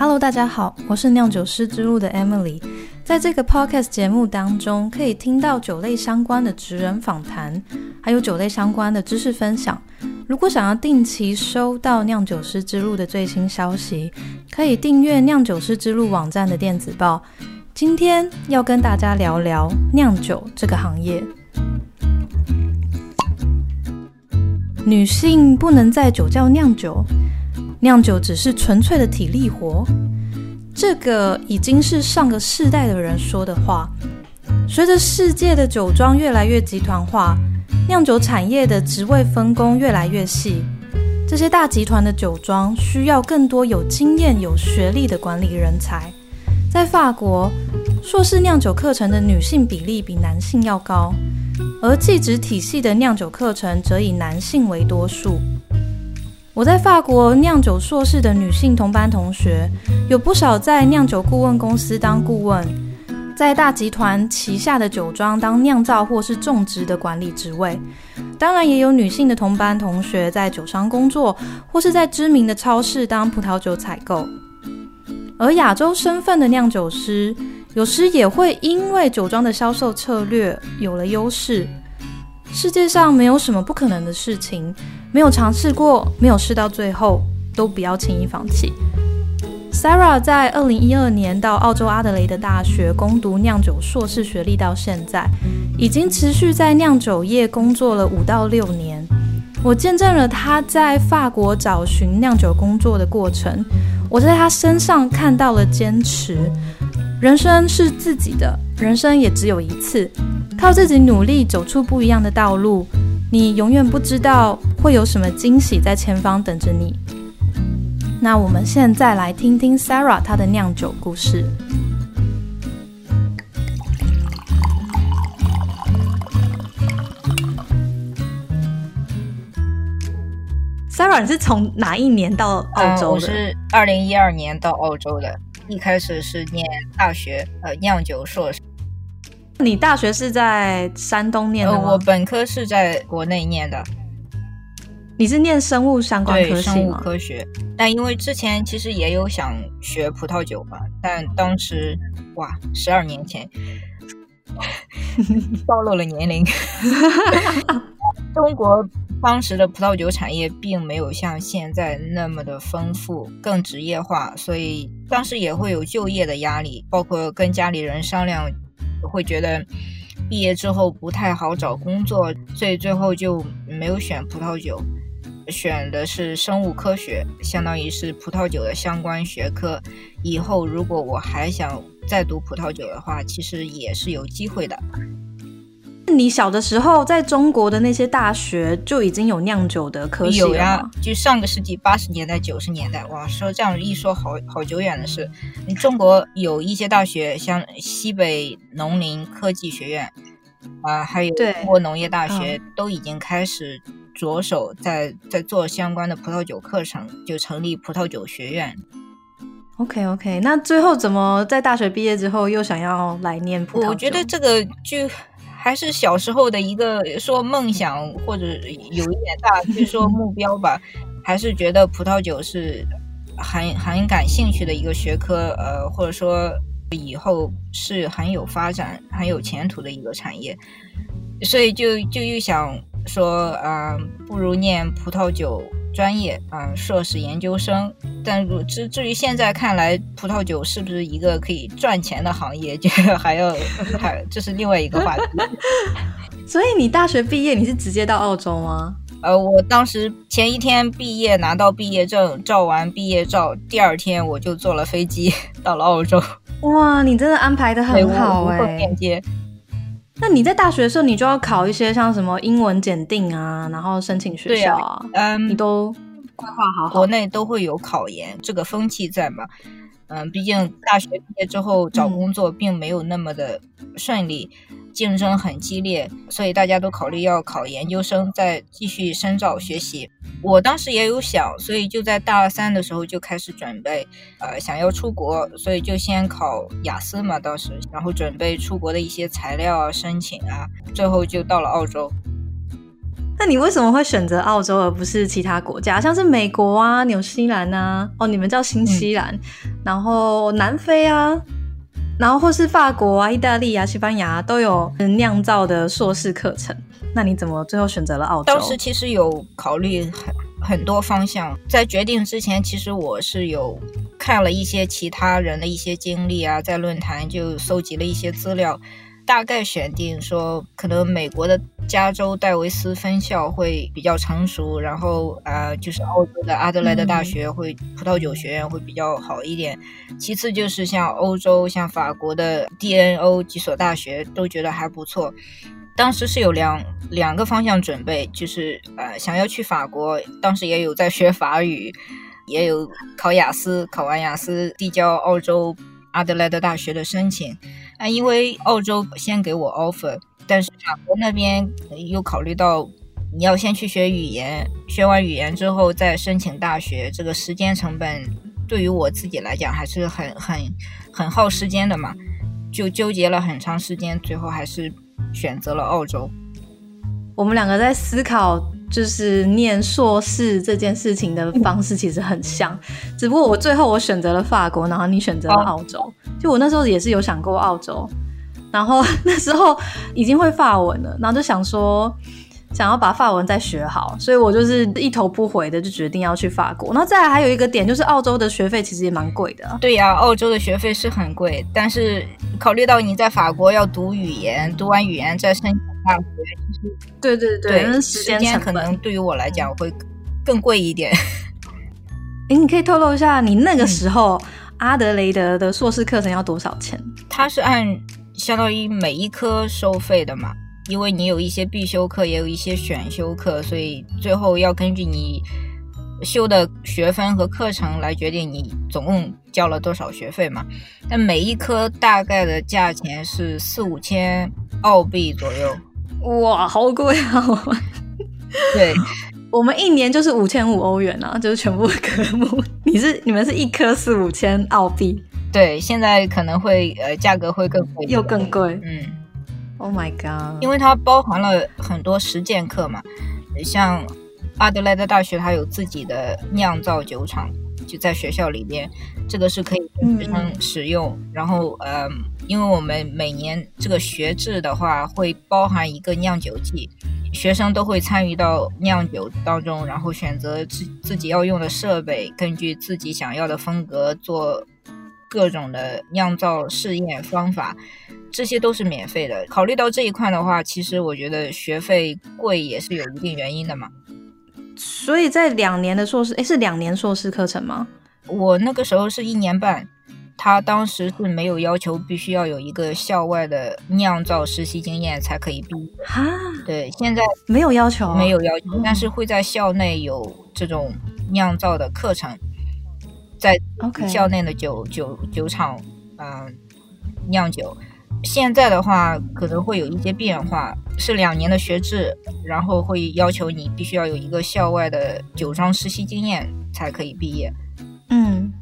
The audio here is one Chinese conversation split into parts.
Hello，大家好，我是酿酒师之路的 Emily。在这个 Podcast 节目当中，可以听到酒类相关的职人访谈，还有酒类相关的知识分享。如果想要定期收到酿酒师之路的最新消息，可以订阅酿酒师之路网站的电子报。今天要跟大家聊聊酿酒这个行业。女性不能在酒窖酿酒，酿酒只是纯粹的体力活。这个已经是上个世代的人说的话。随着世界的酒庄越来越集团化，酿酒产业的职位分工越来越细，这些大集团的酒庄需要更多有经验、有学历的管理人才。在法国，硕士酿酒课程的女性比例比男性要高。而技职体系的酿酒课程则以男性为多数。我在法国酿酒硕士的女性同班同学，有不少在酿酒顾问公司当顾问，在大集团旗下的酒庄当酿造或是种植的管理职位。当然，也有女性的同班同学在酒商工作，或是在知名的超市当葡萄酒采购。而亚洲身份的酿酒师。有时也会因为酒庄的销售策略有了优势。世界上没有什么不可能的事情，没有尝试过，没有试到最后，都不要轻易放弃。Sarah 在二零一二年到澳洲阿德雷德大学攻读酿酒硕士学历，到现在已经持续在酿酒业工作了五到六年。我见证了他在法国找寻酿酒工作的过程，我在他身上看到了坚持。人生是自己的，人生也只有一次，靠自己努力走出不一样的道路。你永远不知道会有什么惊喜在前方等着你。那我们现在来听听 Sarah 她的酿酒故事。Sarah 你是从哪一年到澳洲的？我是二零一二年到澳洲的。一开始是念大学，呃，酿酒硕士。你大学是在山东念的吗？我本科是在国内念的。你是念生物相关科系吗？生物科学。但因为之前其实也有想学葡萄酒嘛，但当时哇，十二年前，暴露了年龄。中国。当时的葡萄酒产业并没有像现在那么的丰富，更职业化，所以当时也会有就业的压力，包括跟家里人商量，会觉得毕业之后不太好找工作，所以最后就没有选葡萄酒，选的是生物科学，相当于是葡萄酒的相关学科。以后如果我还想再读葡萄酒的话，其实也是有机会的。你小的时候在中国的那些大学就已经有酿酒的科系了有呀，就上个世纪八十年代、九十年代，哇，说这样一说，好好久远的事。中国有一些大学，像西北农林科技学院啊，还有中国农业大学，都已经开始着手在在做相关的葡萄酒课程，就成立葡萄酒学院。OK OK，那最后怎么在大学毕业之后又想要来念葡萄酒？我觉得这个就。还是小时候的一个说梦想，或者有一点大，就是说目 标吧。还是觉得葡萄酒是很很感兴趣的一个学科，呃，或者说以后是很有发展、很有前途的一个产业。所以就就又想说，嗯，不如念葡萄酒。专业啊，硕士研究生，但至至于现在看来，葡萄酒是不是一个可以赚钱的行业，这个还要还这是另外一个话题。所以你大学毕业，你是直接到澳洲吗？呃，我当时前一天毕业，拿到毕业证，照完毕业照，第二天我就坐了飞机 到了澳洲。哇，你真的安排的很好哎。链接。那你在大学的时候，你就要考一些像什么英文检定啊，然后申请学校啊，嗯，你都规划好。国内都会有考研，这个风气在嘛？嗯，毕竟大学毕业之后找工作并没有那么的顺利。竞争很激烈，所以大家都考虑要考研究生，再继续深造学习。我当时也有想，所以就在大三的时候就开始准备，呃，想要出国，所以就先考雅思嘛，当时，然后准备出国的一些材料啊、申请啊，最后就到了澳洲。那你为什么会选择澳洲而不是其他国家？像是美国啊、纽西兰啊，哦，你们叫新西兰，然后南非啊，然后或是法国啊、意大利啊、西班牙都有酿造的硕士课程。那你怎么最后选择了澳洲？当时其实有考虑很很多方向，在决定之前，其实我是有看了一些其他人的一些经历啊，在论坛就搜集了一些资料。大概选定说，可能美国的加州戴维斯分校会比较成熟，然后呃，就是澳洲的阿德莱德大学会葡萄酒学院会比较好一点。其次就是像欧洲，像法国的 DNO 几所大学都觉得还不错。当时是有两两个方向准备，就是呃，想要去法国，当时也有在学法语，也有考雅思，考完雅思递交澳洲阿德莱德大学的申请。啊，因为澳洲先给我 offer，但是法国那边又考虑到你要先去学语言，学完语言之后再申请大学，这个时间成本对于我自己来讲还是很很很耗时间的嘛，就纠结了很长时间，最后还是选择了澳洲。我们两个在思考就是念硕士这件事情的方式其实很像，只不过我最后我选择了法国，然后你选择了澳洲。就我那时候也是有想过澳洲，然后那时候已经会法文了，然后就想说想要把法文再学好，所以我就是一头不回的就决定要去法国。然后再来还有一个点就是澳洲的学费其实也蛮贵的。对呀，澳洲的学费是很贵，但是考虑到你在法国要读语言，读完语言再申请大学，就是对对对，时间可能对于我来讲会更贵一点。哎，你可以透露一下你那个时候。阿德雷德的硕士课程要多少钱？它是按相当于每一科收费的嘛，因为你有一些必修课，也有一些选修课，所以最后要根据你修的学分和课程来决定你总共交了多少学费嘛。但每一科大概的价钱是四五千澳币左右。哇，好贵啊！对。我们一年就是五千五欧元啊，就是全部科目。你是你们是一科是五千澳币？对，现在可能会呃价格会更贵，又更贵。嗯，Oh my god！因为它包含了很多实践课嘛，像阿德莱德大学它有自己的酿造酒厂，就在学校里边，这个是可以学生使用。然后呃，因为我们每年这个学制的话会包含一个酿酒季。学生都会参与到酿酒当中，然后选择自自己要用的设备，根据自己想要的风格做各种的酿造试验方法，这些都是免费的。考虑到这一块的话，其实我觉得学费贵也是有一定原因的嘛。所以在两年的硕士，诶，是两年硕士课程吗？我那个时候是一年半。他当时是没有要求必须要有一个校外的酿造实习经验才可以毕业。哈，对，现在没有要求，没有要求，但是会在校内有这种酿造的课程，在校内的酒酒酒厂，嗯，酿酒。现在的话可能会有一些变化，是两年的学制，然后会要求你必须要有一个校外的酒庄实习经验才可以毕业。嗯。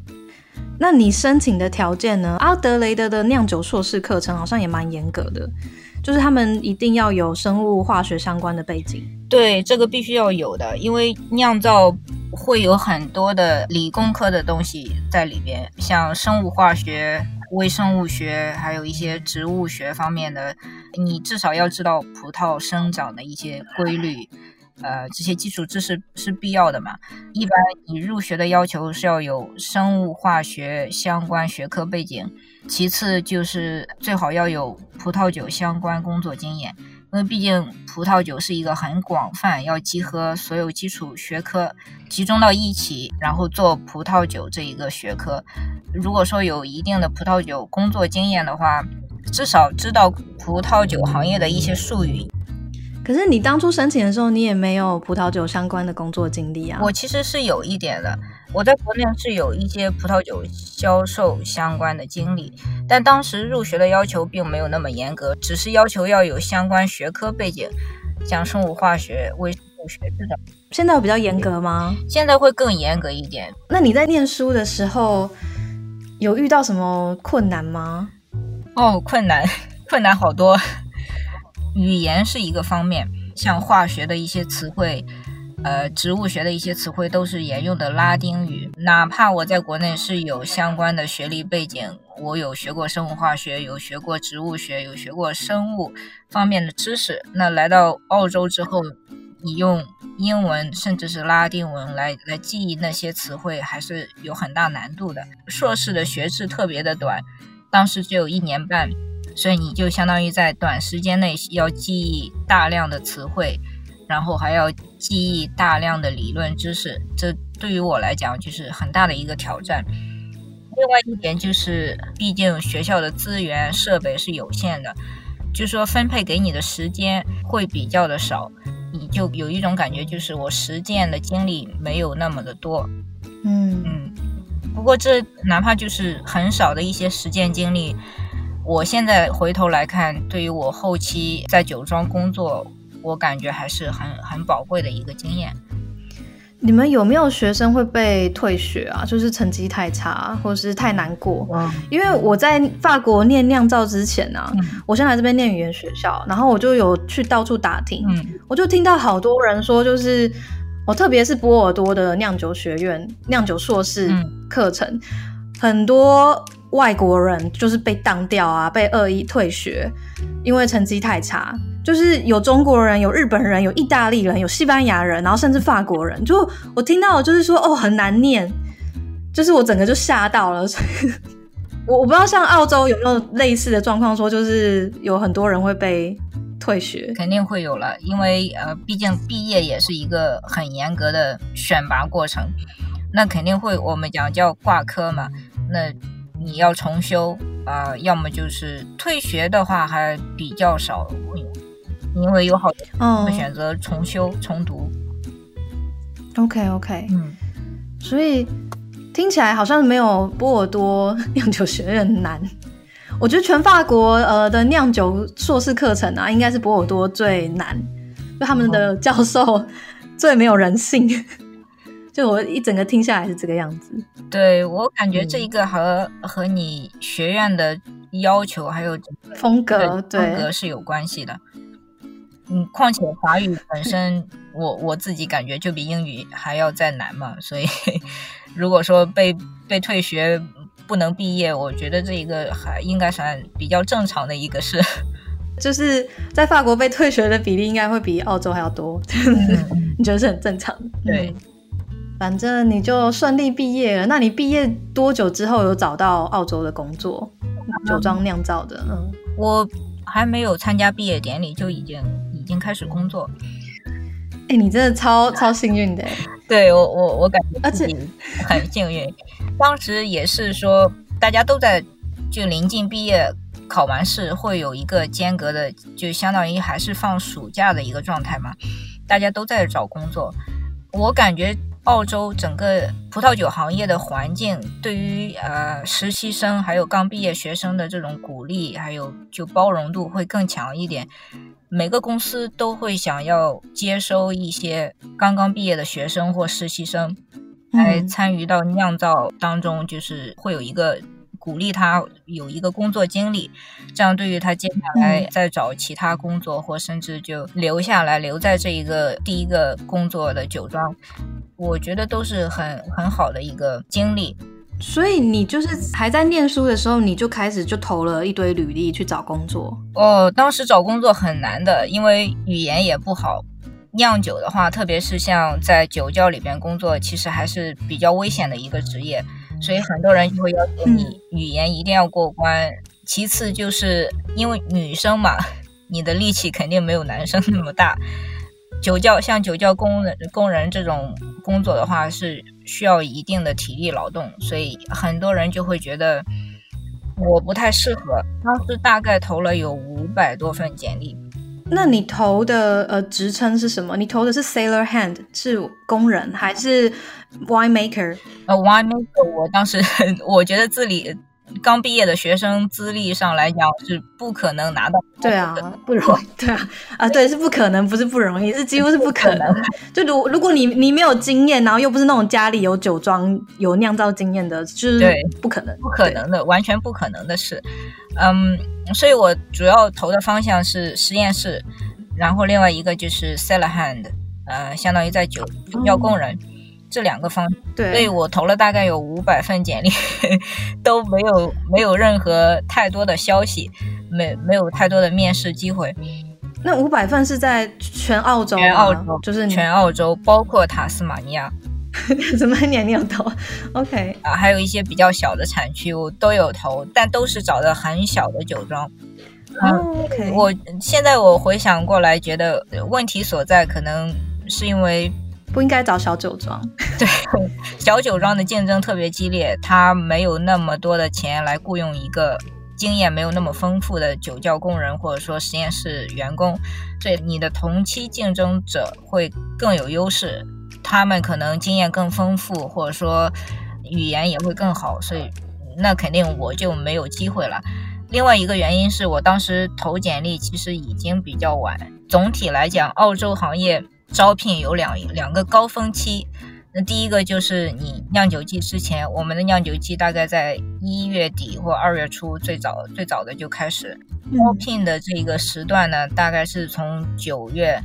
那你申请的条件呢？阿德雷德的酿酒硕士课程好像也蛮严格的，就是他们一定要有生物化学相关的背景。对，这个必须要有的，因为酿造会有很多的理工科的东西在里边，像生物化学、微生物学，还有一些植物学方面的，你至少要知道葡萄生长的一些规律。呃，这些基础知识是必要的嘛？一般你入学的要求是要有生物化学相关学科背景，其次就是最好要有葡萄酒相关工作经验，因为毕竟葡萄酒是一个很广泛，要集合所有基础学科集中到一起，然后做葡萄酒这一个学科。如果说有一定的葡萄酒工作经验的话，至少知道葡萄酒行业的一些术语。可是你当初申请的时候，你也没有葡萄酒相关的工作经历啊。我其实是有一点的，我在国内是有一些葡萄酒销售相关的经历，但当时入学的要求并没有那么严格，只是要求要有相关学科背景，像生物化学、微生物学这种。现在有比较严格吗？现在会更严格一点。那你在念书的时候有遇到什么困难吗？哦，困难，困难好多。语言是一个方面，像化学的一些词汇。呃，植物学的一些词汇都是沿用的拉丁语。哪怕我在国内是有相关的学历背景，我有学过生物化学，有学过植物学，有学过生物方面的知识。那来到澳洲之后，你用英文甚至是拉丁文来来记忆那些词汇，还是有很大难度的。硕士的学制特别的短，当时只有一年半，所以你就相当于在短时间内要记忆大量的词汇。然后还要记忆大量的理论知识，这对于我来讲就是很大的一个挑战。另外一点就是，毕竟学校的资源设备是有限的，就说分配给你的时间会比较的少，你就有一种感觉，就是我实践的经历没有那么的多。嗯嗯。不过这哪怕就是很少的一些实践经历，我现在回头来看，对于我后期在酒庄工作。我感觉还是很很宝贵的一个经验。你们有没有学生会被退学啊？就是成绩太差，或者是太难过？嗯，因为我在法国念酿造之前呢，我先来这边念语言学校，然后我就有去到处打听，嗯，我就听到好多人说，就是我特别是波尔多的酿酒学院酿酒硕士课程，很多外国人就是被当掉啊，被恶意退学，因为成绩太差。就是有中国人，有日本人，有意大利人，有西班牙人，然后甚至法国人。就我听到，就是说哦，很难念，就是我整个就吓到了。所以我 我不知道像澳洲有没有类似的状况，说就是有很多人会被退学，肯定会有了，因为呃，毕竟毕业也是一个很严格的选拔过程，那肯定会我们讲叫挂科嘛，那你要重修啊，要么就是退学的话还比较少。因为有好多会选择重修重读。OK OK，嗯，所以听起来好像没有波尔多酿酒学院难。我觉得全法国呃的酿酒硕士课程啊，应该是波尔多最难，就他们的教授最没有人性。就我一整个听下来是这个样子。对我感觉这一个和和你学院的要求还有风格风格是有关系的。嗯，况且法语本身，我我自己感觉就比英语还要再难嘛，所以 如果说被被退学不能毕业，我觉得这一个还应该算比较正常的一个事。就是在法国被退学的比例应该会比澳洲还要多，你觉得是很正常？对，反正你就顺利毕业了。那你毕业多久之后有找到澳洲的工作？酒庄酿造的？嗯，我还没有参加毕业典礼就已经。已经开始工作，哎，你真的超超幸运的，对我我我感觉而且很幸运。当时也是说，大家都在就临近毕业，考完试会有一个间隔的，就相当于还是放暑假的一个状态嘛，大家都在找工作。我感觉澳洲整个葡萄酒行业的环境，对于呃实习生还有刚毕业学生的这种鼓励，还有就包容度会更强一点。每个公司都会想要接收一些刚刚毕业的学生或实习生，来参与到酿造当中，就是会有一个鼓励他有一个工作经历，这样对于他接下来再找其他工作或甚至就留下来留在这一个第一个工作的酒庄，我觉得都是很很好的一个经历。所以你就是还在念书的时候，你就开始就投了一堆履历去找工作。哦，当时找工作很难的，因为语言也不好。酿酒的话，特别是像在酒窖里边工作，其实还是比较危险的一个职业。所以很多人就会要求你语言一定要过关。其次就是因为女生嘛，你的力气肯定没有男生那么大。酒窖像酒窖工人工人这种工作的话是。需要一定的体力劳动，所以很多人就会觉得我不太适合。当时大概投了有五百多份简历。那你投的呃职称是什么？你投的是 sailor hand 是工人还是 wine maker？呃，wine maker，我当时我觉得自己。刚毕业的学生资历上来讲是不可能拿到，对啊，不容易，对啊，啊，对，是不可能，不是不容易，是几乎是不可能。就如如果你你没有经验，然后又不是那种家里有酒庄有酿造经验的，就是对，不可能，不可能的，完全不可能的事。嗯，所以我主要投的方向是实验室，然后另外一个就是 cellar hand，呃，相当于在酒酒窖工人。这两个方，对，所以我投了大概有五百份简历，都没有没有任何太多的消息，没没有太多的面试机会。那五百份是在全澳洲，全澳洲就是全澳洲，包括塔斯马尼亚。怎么年年有投？OK 啊，还有一些比较小的产区我都有投，但都是找的很小的酒庄。OK，我现在我回想过来，觉得问题所在可能是因为。不应该找小酒庄，对，小酒庄的竞争特别激烈，他没有那么多的钱来雇佣一个经验没有那么丰富的酒窖工人或者说实验室员工，所以你的同期竞争者会更有优势，他们可能经验更丰富，或者说语言也会更好，所以那肯定我就没有机会了。另外一个原因是我当时投简历其实已经比较晚，总体来讲，澳洲行业。招聘有两两个高峰期，那第一个就是你酿酒季之前，我们的酿酒季大概在一月底或二月初，最早最早的就开始招聘的这个时段呢，大概是从九月、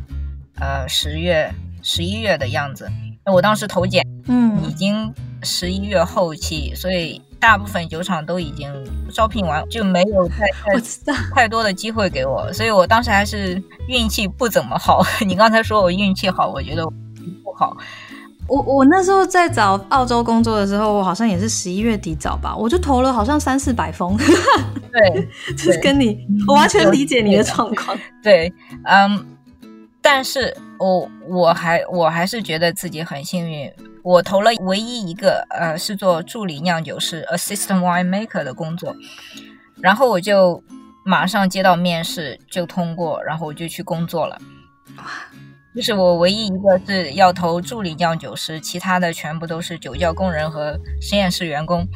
呃十月、十一月的样子。那我当时投简，嗯，已经十一月后期，所以。大部分酒厂都已经招聘完，就没有太 太多的机会给我，所以我当时还是运气不怎么好。你刚才说我运气好，我觉得不好。我我那时候在找澳洲工作的时候，我好像也是十一月底找吧，我就投了好像三四百封。对，就是跟你，我完全理解你的状况。对，嗯，但是我我还我还是觉得自己很幸运。我投了唯一一个，呃，是做助理酿酒师 （assistant winemaker） 的工作，然后我就马上接到面试，就通过，然后我就去工作了。哇，就是我唯一一个是要投助理酿酒师，其他的全部都是酒窖工人和实验室员工。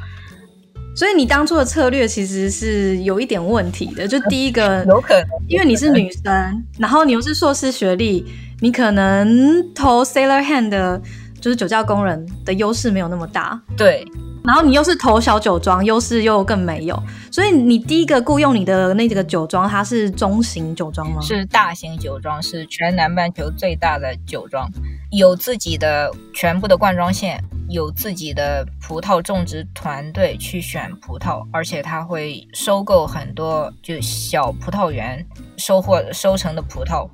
所以你当初的策略其实是有一点问题的，就第一个，有可能因为你是女生，然后你又是硕士学历，你可能投 sailor hand 的。就是酒窖工人的优势没有那么大，对。然后你又是投小酒庄，优势又更没有，所以你第一个雇佣你的那几个酒庄，它是中型酒庄吗？是大型酒庄，是全南半球最大的酒庄，有自己的全部的灌装线，有自己的葡萄种植团队去选葡萄，而且它会收购很多就小葡萄园收获收成的葡萄，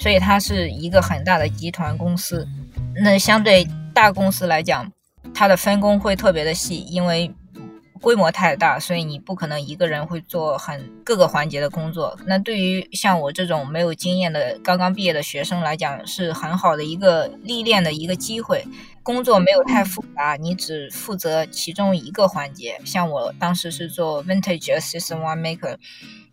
所以它是一个很大的集团公司。那相对大公司来讲，它的分工会特别的细，因为规模太大，所以你不可能一个人会做很各个环节的工作。那对于像我这种没有经验的刚刚毕业的学生来讲，是很好的一个历练的一个机会。工作没有太复杂，你只负责其中一个环节。像我当时是做 Vintage Assistant Winemaker。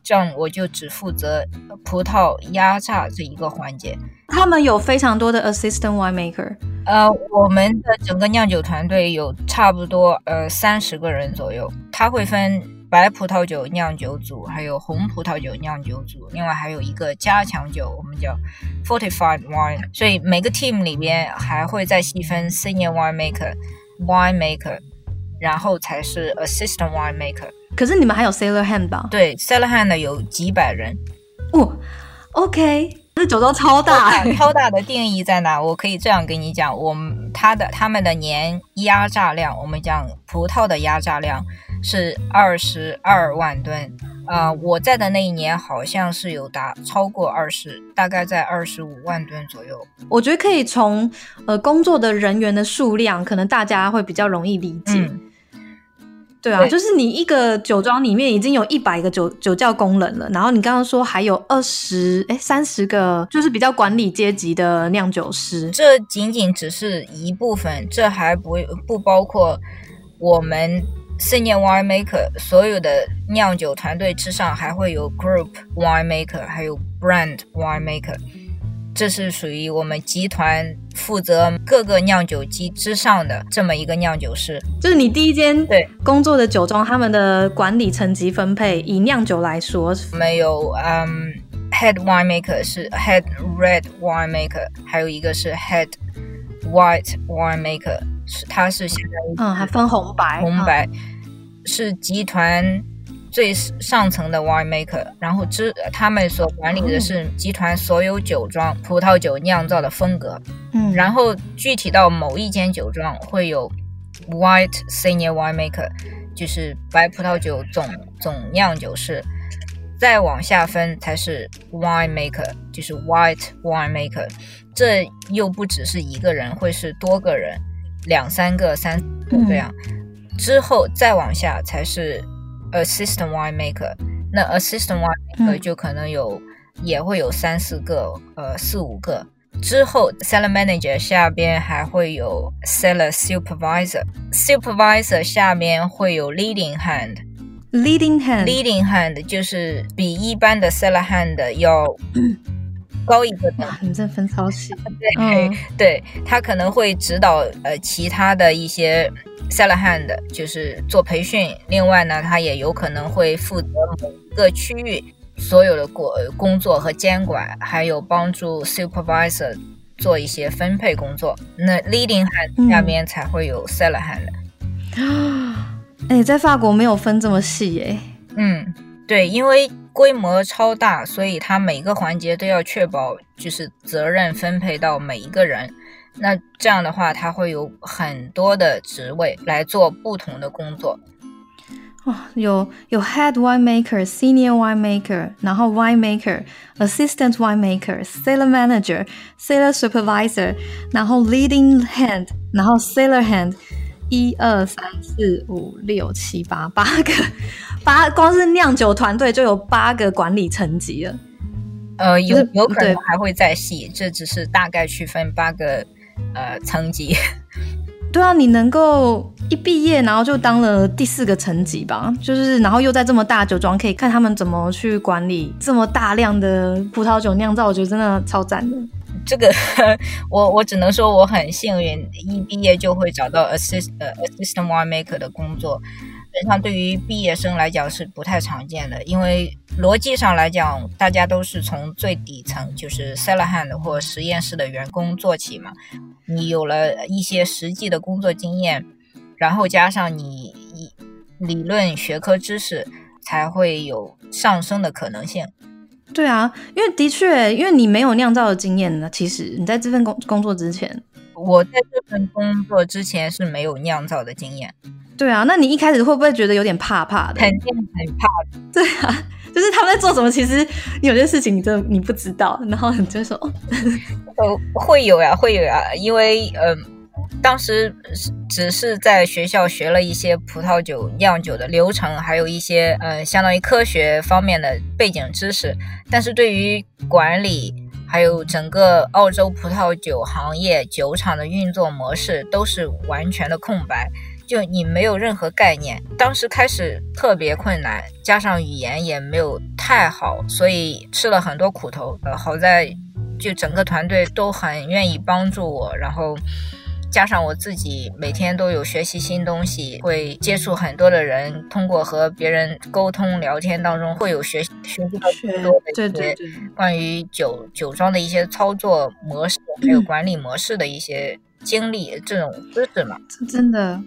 这样我就只负责葡萄压榨这一个环节。他们有非常多的 assistant winemaker。呃，我们的整个酿酒团队有差不多呃三十个人左右。他会分白葡萄酒酿酒组，还有红葡萄酒酿酒组，另外还有一个加强酒，我们叫 fortified wine。所以每个 team 里边还会再细分 senior winemaker、winemaker，然后才是 assistant winemaker。可是你们还有 sailor hand 吧？对，sailor hand 有几百人。哦，OK，这酒庄超大，超大的定义在哪？我可以这样跟你讲，我们他的他们的年压榨量，我们讲葡萄的压榨量是二十二万吨。啊，我在的那一年好像是有达超过二十，大概在二十五万吨左右。我觉得可以从呃工作的人员的数量，可能大家会比较容易理解。对啊，就是你一个酒庄里面已经有一百个酒酒窖工人了，然后你刚刚说还有二十哎三十个，就是比较管理阶级的酿酒师。这仅仅只是一部分，这还不不包括我们 senior winemaker 所有的酿酒团队之上，还会有 group winemaker，还有 brand winemaker。这是属于我们集团负责各个酿酒机之上的这么一个酿酒师，就是你第一间对工作的酒庄，他们的管理层级分配，以酿酒来说，没有嗯，head winemaker 是 head red winemaker，还有一个是 head white winemaker，是它是相当于嗯，还分红白，红白是集团。最上层的 winemaker，然后之他们所管理的是集团所有酒庄葡萄酒酿造的风格。嗯，然后具体到某一间酒庄会有 white senior winemaker，就是白葡萄酒总总酿酒师。再往下分才是 winemaker，就是 white winemaker。这又不只是一个人，会是多个人，两三个、三个这样。之后再往下才是 assistant winemaker。那 assistant winemaker 就可能有，也会有三四个，呃，四五个。之后，seller manager 下边还会有 seller supervisor，supervisor 下面会有 leading hand。leading hand leading hand 就是比一般的 seller hand 要高一个等。你这分超细。对，对他可能会指导呃其他的一些 cellar hand，就是做培训。另外呢，他也有可能会负责某个区域所有的工工作和监管，还有帮助 supervisor 做一些分配工作。那 leading hand 下面才会有 cellar hand。啊 哎，在法国没有分这么细哎。嗯，对，因为规模超大，所以它每个环节都要确保就是责任分配到每一个人。那这样的话，他会有很多的职位来做不同的工作。哦，有有 head winemaker、senior winemaker，然后 winemaker、assistant winemaker、cellar manager、cellar supervisor，然后 leading hand，然后 sailor hand。一二三四五六七八八个八，光是酿酒团队就有八个管理层级了。呃，有有可能还会再细，这只是大概区分八个呃层级。对啊，你能够一毕业然后就当了第四个层级吧，就是然后又在这么大酒庄可以看他们怎么去管理这么大量的葡萄酒酿造，我觉得真的超赞的。这个我我只能说我很幸运，一毕业就会找到 assist 呃 assistant winemaker 的工作。实际上，对于毕业生来讲是不太常见的，因为逻辑上来讲，大家都是从最底层，就是 cellar hand 或实验室的员工做起嘛。你有了一些实际的工作经验，然后加上你理论学科知识，才会有上升的可能性。对啊，因为的确，因为你没有酿造的经验呢。其实你在这份工工作之前，我在这份工作之前是没有酿造的经验。对啊，那你一开始会不会觉得有点怕怕的？肯定很怕。对啊，就是他们在做什么，其实有些事情你真的你不知道，然后你就说，呃，会有呀，会有呀，因为嗯。当时只是在学校学了一些葡萄酒酿酒的流程，还有一些呃相当于科学方面的背景知识，但是对于管理还有整个澳洲葡萄酒行业酒厂的运作模式都是完全的空白，就你没有任何概念。当时开始特别困难，加上语言也没有太好，所以吃了很多苦头。呃，好在就整个团队都很愿意帮助我，然后。加上我自己每天都有学习新东西，会接触很多的人，通过和别人沟通聊天当中，会有学学习到更多的一些关于酒酒庄的一些操作模式，还有管理模式的一些。经历这种知识嘛，真的，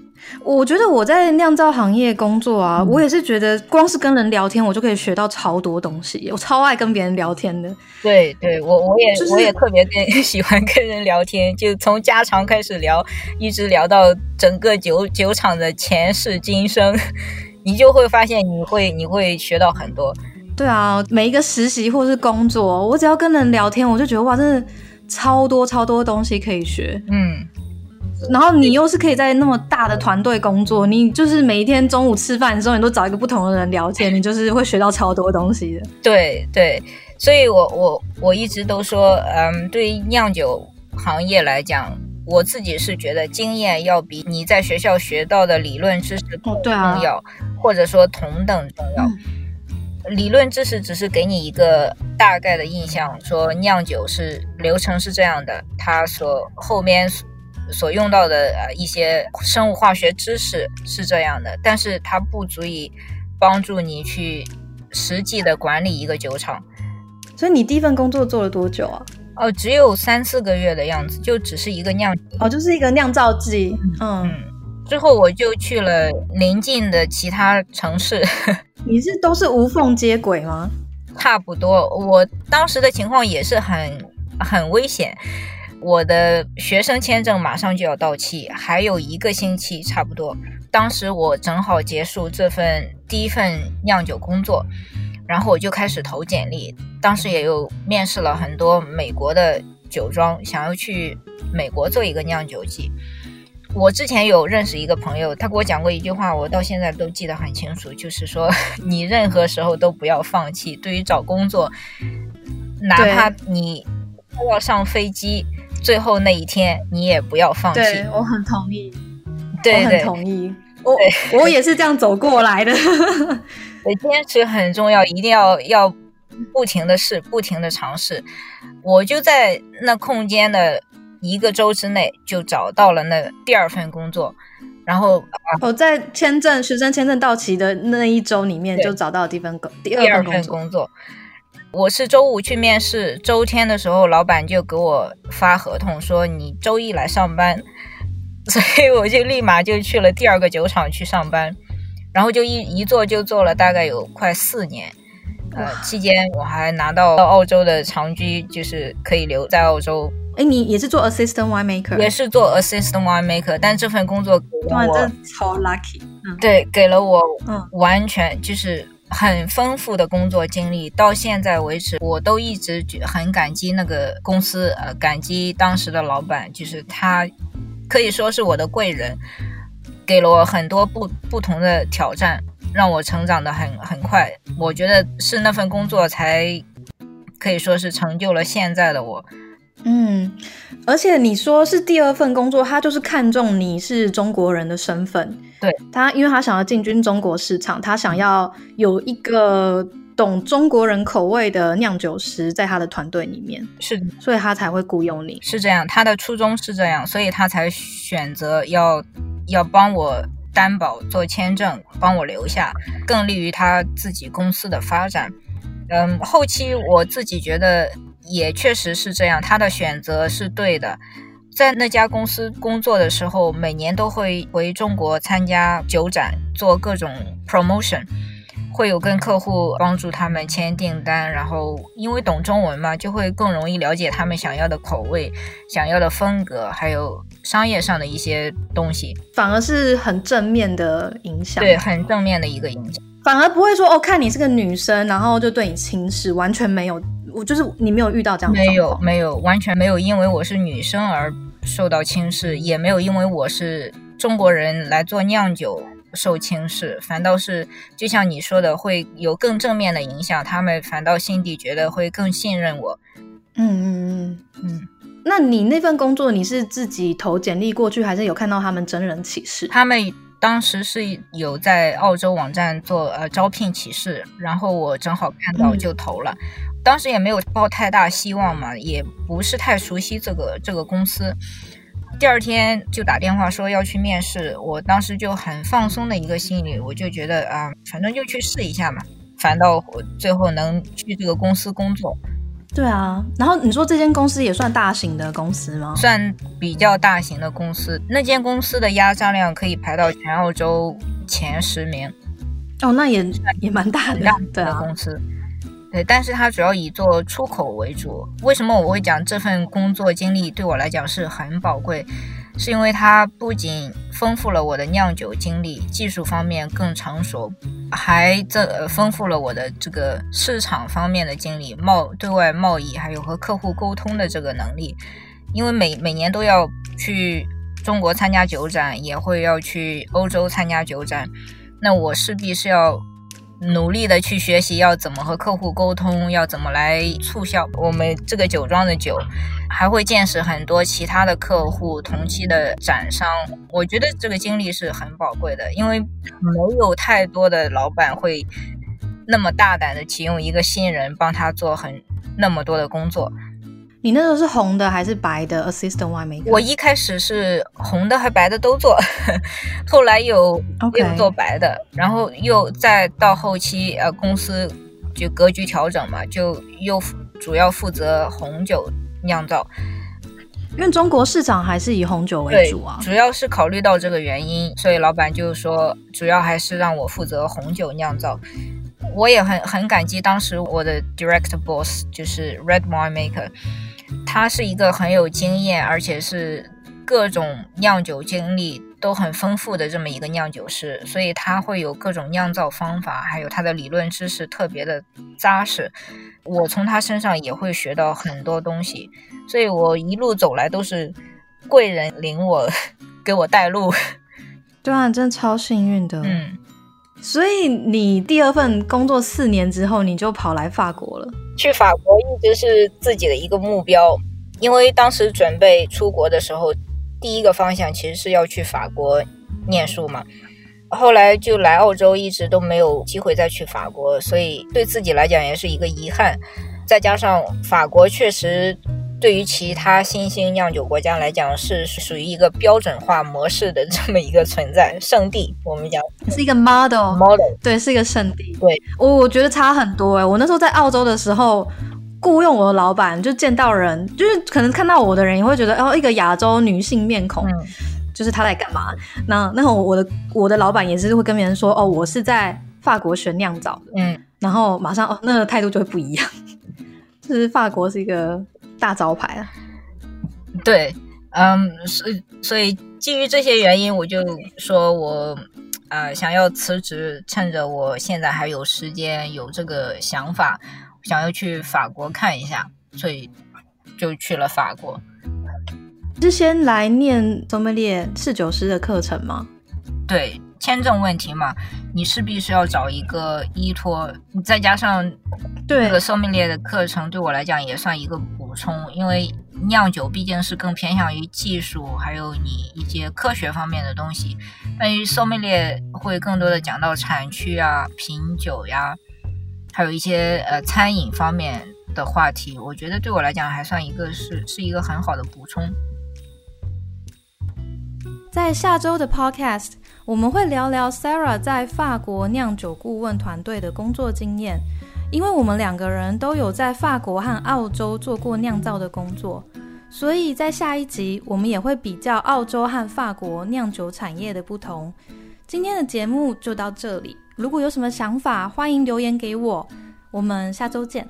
我觉得我在酿造行业工作啊，我也是觉得光是跟人聊天，我就可以学到超多东西。我超爱跟别人聊天的。对，对我我也我也特别跟 喜欢跟人聊天，就从家常开始聊，一直聊到整个酒酒厂的前世今生，你就会发现你会你会学到很多。对啊，每一个实习或是工作，我只要跟人聊天，我就觉得哇，真的。超多超多东西可以学，嗯，然后你又是可以在那么大的团队工作，你就是每一天中午吃饭的时候，你都找一个不同的人聊天，你就是会学到超多东西的。对对，所以我我我一直都说，嗯，对于酿酒行业来讲，我自己是觉得经验要比你在学校学到的理论知识更重要，或者说同等重要。理论知识只是给你一个大概的印象，说酿酒是流程是这样的，它所后面所用到的呃一些生物化学知识是这样的，但是它不足以帮助你去实际的管理一个酒厂。所以你第一份工作做了多久啊？哦，只有三四个月的样子，就只是一个酿哦，就是一个酿造机。嗯，之后我就去了邻近的其他城市。你是都是无缝接轨吗？差不多，我当时的情况也是很很危险。我的学生签证马上就要到期，还有一个星期差不多。当时我正好结束这份第一份酿酒工作，然后我就开始投简历。当时也有面试了很多美国的酒庄，想要去美国做一个酿酒季。我之前有认识一个朋友，他给我讲过一句话，我到现在都记得很清楚，就是说 你任何时候都不要放弃。对于找工作，哪怕你要上飞机。最后那一天，你也不要放弃。对我很同意，对我很同意。我我也是这样走过来的。对，坚持很重要，一定要要不停的试，不停的尝试。我就在那空间的一个周之内，就找到了那第二份工作。然后我在签证学生签证到期的那一周里面，就找到了第一份工第二份工作。我是周五去面试，周天的时候，老板就给我发合同，说你周一来上班，所以我就立马就去了第二个酒厂去上班，然后就一一做就做了大概有快四年，呃，期间我还拿到澳洲的长居，就是可以留在澳洲。哎，你也是做 assistant winemaker，也是做 assistant winemaker，但这份工作哇，这超 lucky，嗯，对，给了我完全就是。很丰富的工作经历，到现在为止，我都一直很感激那个公司，呃，感激当时的老板，就是他可以说是我的贵人，给了我很多不不同的挑战，让我成长的很很快。我觉得是那份工作才可以说是成就了现在的我。嗯，而且你说是第二份工作，他就是看中你是中国人的身份。对他，因为他想要进军中国市场，他想要有一个懂中国人口味的酿酒师在他的团队里面。是，所以他才会雇佣你。是这样，他的初衷是这样，所以他才选择要要帮我担保做签证，帮我留下，更利于他自己公司的发展。嗯，后期我自己觉得。也确实是这样，他的选择是对的。在那家公司工作的时候，每年都会回中国参加酒展，做各种 promotion，会有跟客户帮助他们签订单。然后因为懂中文嘛，就会更容易了解他们想要的口味、想要的风格，还有商业上的一些东西，反而是很正面的影响。对，很正面的一个影响，反而不会说哦，看你是个女生，然后就对你轻视，完全没有。我就是你没有遇到这样没有没有完全没有因为我是女生而受到轻视，也没有因为我是中国人来做酿酒受轻视，反倒是就像你说的，会有更正面的影响。他们反倒心底觉得会更信任我。嗯嗯嗯嗯。那你那份工作你是自己投简历过去，还是有看到他们真人启事？他们当时是有在澳洲网站做呃招聘启事，然后我正好看到就投了。当时也没有抱太大希望嘛，也不是太熟悉这个这个公司。第二天就打电话说要去面试，我当时就很放松的一个心理，我就觉得啊，反正就去试一下嘛。反倒我最后能去这个公司工作。对啊，然后你说这间公司也算大型的公司吗？算比较大型的公司，那间公司的压榨量可以排到全澳洲前十名。哦，那也也蛮大的，对啊，公司。对，但是它主要以做出口为主。为什么我会讲这份工作经历对我来讲是很宝贵？是因为它不仅丰富了我的酿酒经历，技术方面更成熟，还这呃丰富了我的这个市场方面的经历，贸对外贸易还有和客户沟通的这个能力。因为每每年都要去中国参加酒展，也会要去欧洲参加酒展，那我势必是要。努力的去学习要怎么和客户沟通，要怎么来促销我们这个酒庄的酒，还会见识很多其他的客户、同期的展商。我觉得这个经历是很宝贵的，因为没有太多的老板会那么大胆的启用一个新人帮他做很那么多的工作。你那时候是红的还是白的？Assistant winemaker。我一开始是红的和白的都做，后来有又做白的，然后又再到后期，呃，公司就格局调整嘛，就又主要负责红酒酿造。因为中国市场还是以红酒为主啊。主要是考虑到这个原因，所以老板就说，主要还是让我负责红酒酿造。我也很很感激当时我的 direct boss，就是 Red Wine Maker，他是一个很有经验，而且是各种酿酒经历都很丰富的这么一个酿酒师，所以他会有各种酿造方法，还有他的理论知识特别的扎实。我从他身上也会学到很多东西，所以我一路走来都是贵人领我，给我带路。对啊，真的超幸运的。嗯，所以你第二份工作四年之后，你就跑来法国了。去法国一直是自己的一个目标，因为当时准备出国的时候，第一个方向其实是要去法国念书嘛。后来就来澳洲，一直都没有机会再去法国，所以对自己来讲也是一个遗憾。再加上法国确实对于其他新兴酿酒国家来讲是属于一个标准化模式的这么一个存在圣地，我们讲是一个 model model，对，是一个圣地。对我我觉得差很多哎，我那时候在澳洲的时候，雇佣我的老板就见到人，就是可能看到我的人也会觉得哦，一个亚洲女性面孔。就是他在干嘛？那那我的我的老板也是会跟别人说哦，我是在法国学酿造的，嗯，然后马上哦，那个态度就会不一样。就是法国是一个大招牌啊。对，嗯，所所以基于这些原因，我就说我呃想要辞职，趁着我现在还有时间，有这个想法，想要去法国看一下，所以就去了法国。是先来念索梅列侍酒师的课程吗？对，签证问题嘛，你势必是要找一个依托。再加上这个索梅列的课程，对我来讲也算一个补充，因为酿酒毕竟是更偏向于技术，还有你一些科学方面的东西。关于索梅列会更多的讲到产区啊、品酒呀，还有一些呃餐饮方面的话题。我觉得对我来讲还算一个是是一个很好的补充。在下周的 Podcast，我们会聊聊 Sarah 在法国酿酒顾问团队的工作经验，因为我们两个人都有在法国和澳洲做过酿造的工作，所以在下一集我们也会比较澳洲和法国酿酒产业的不同。今天的节目就到这里，如果有什么想法，欢迎留言给我，我们下周见。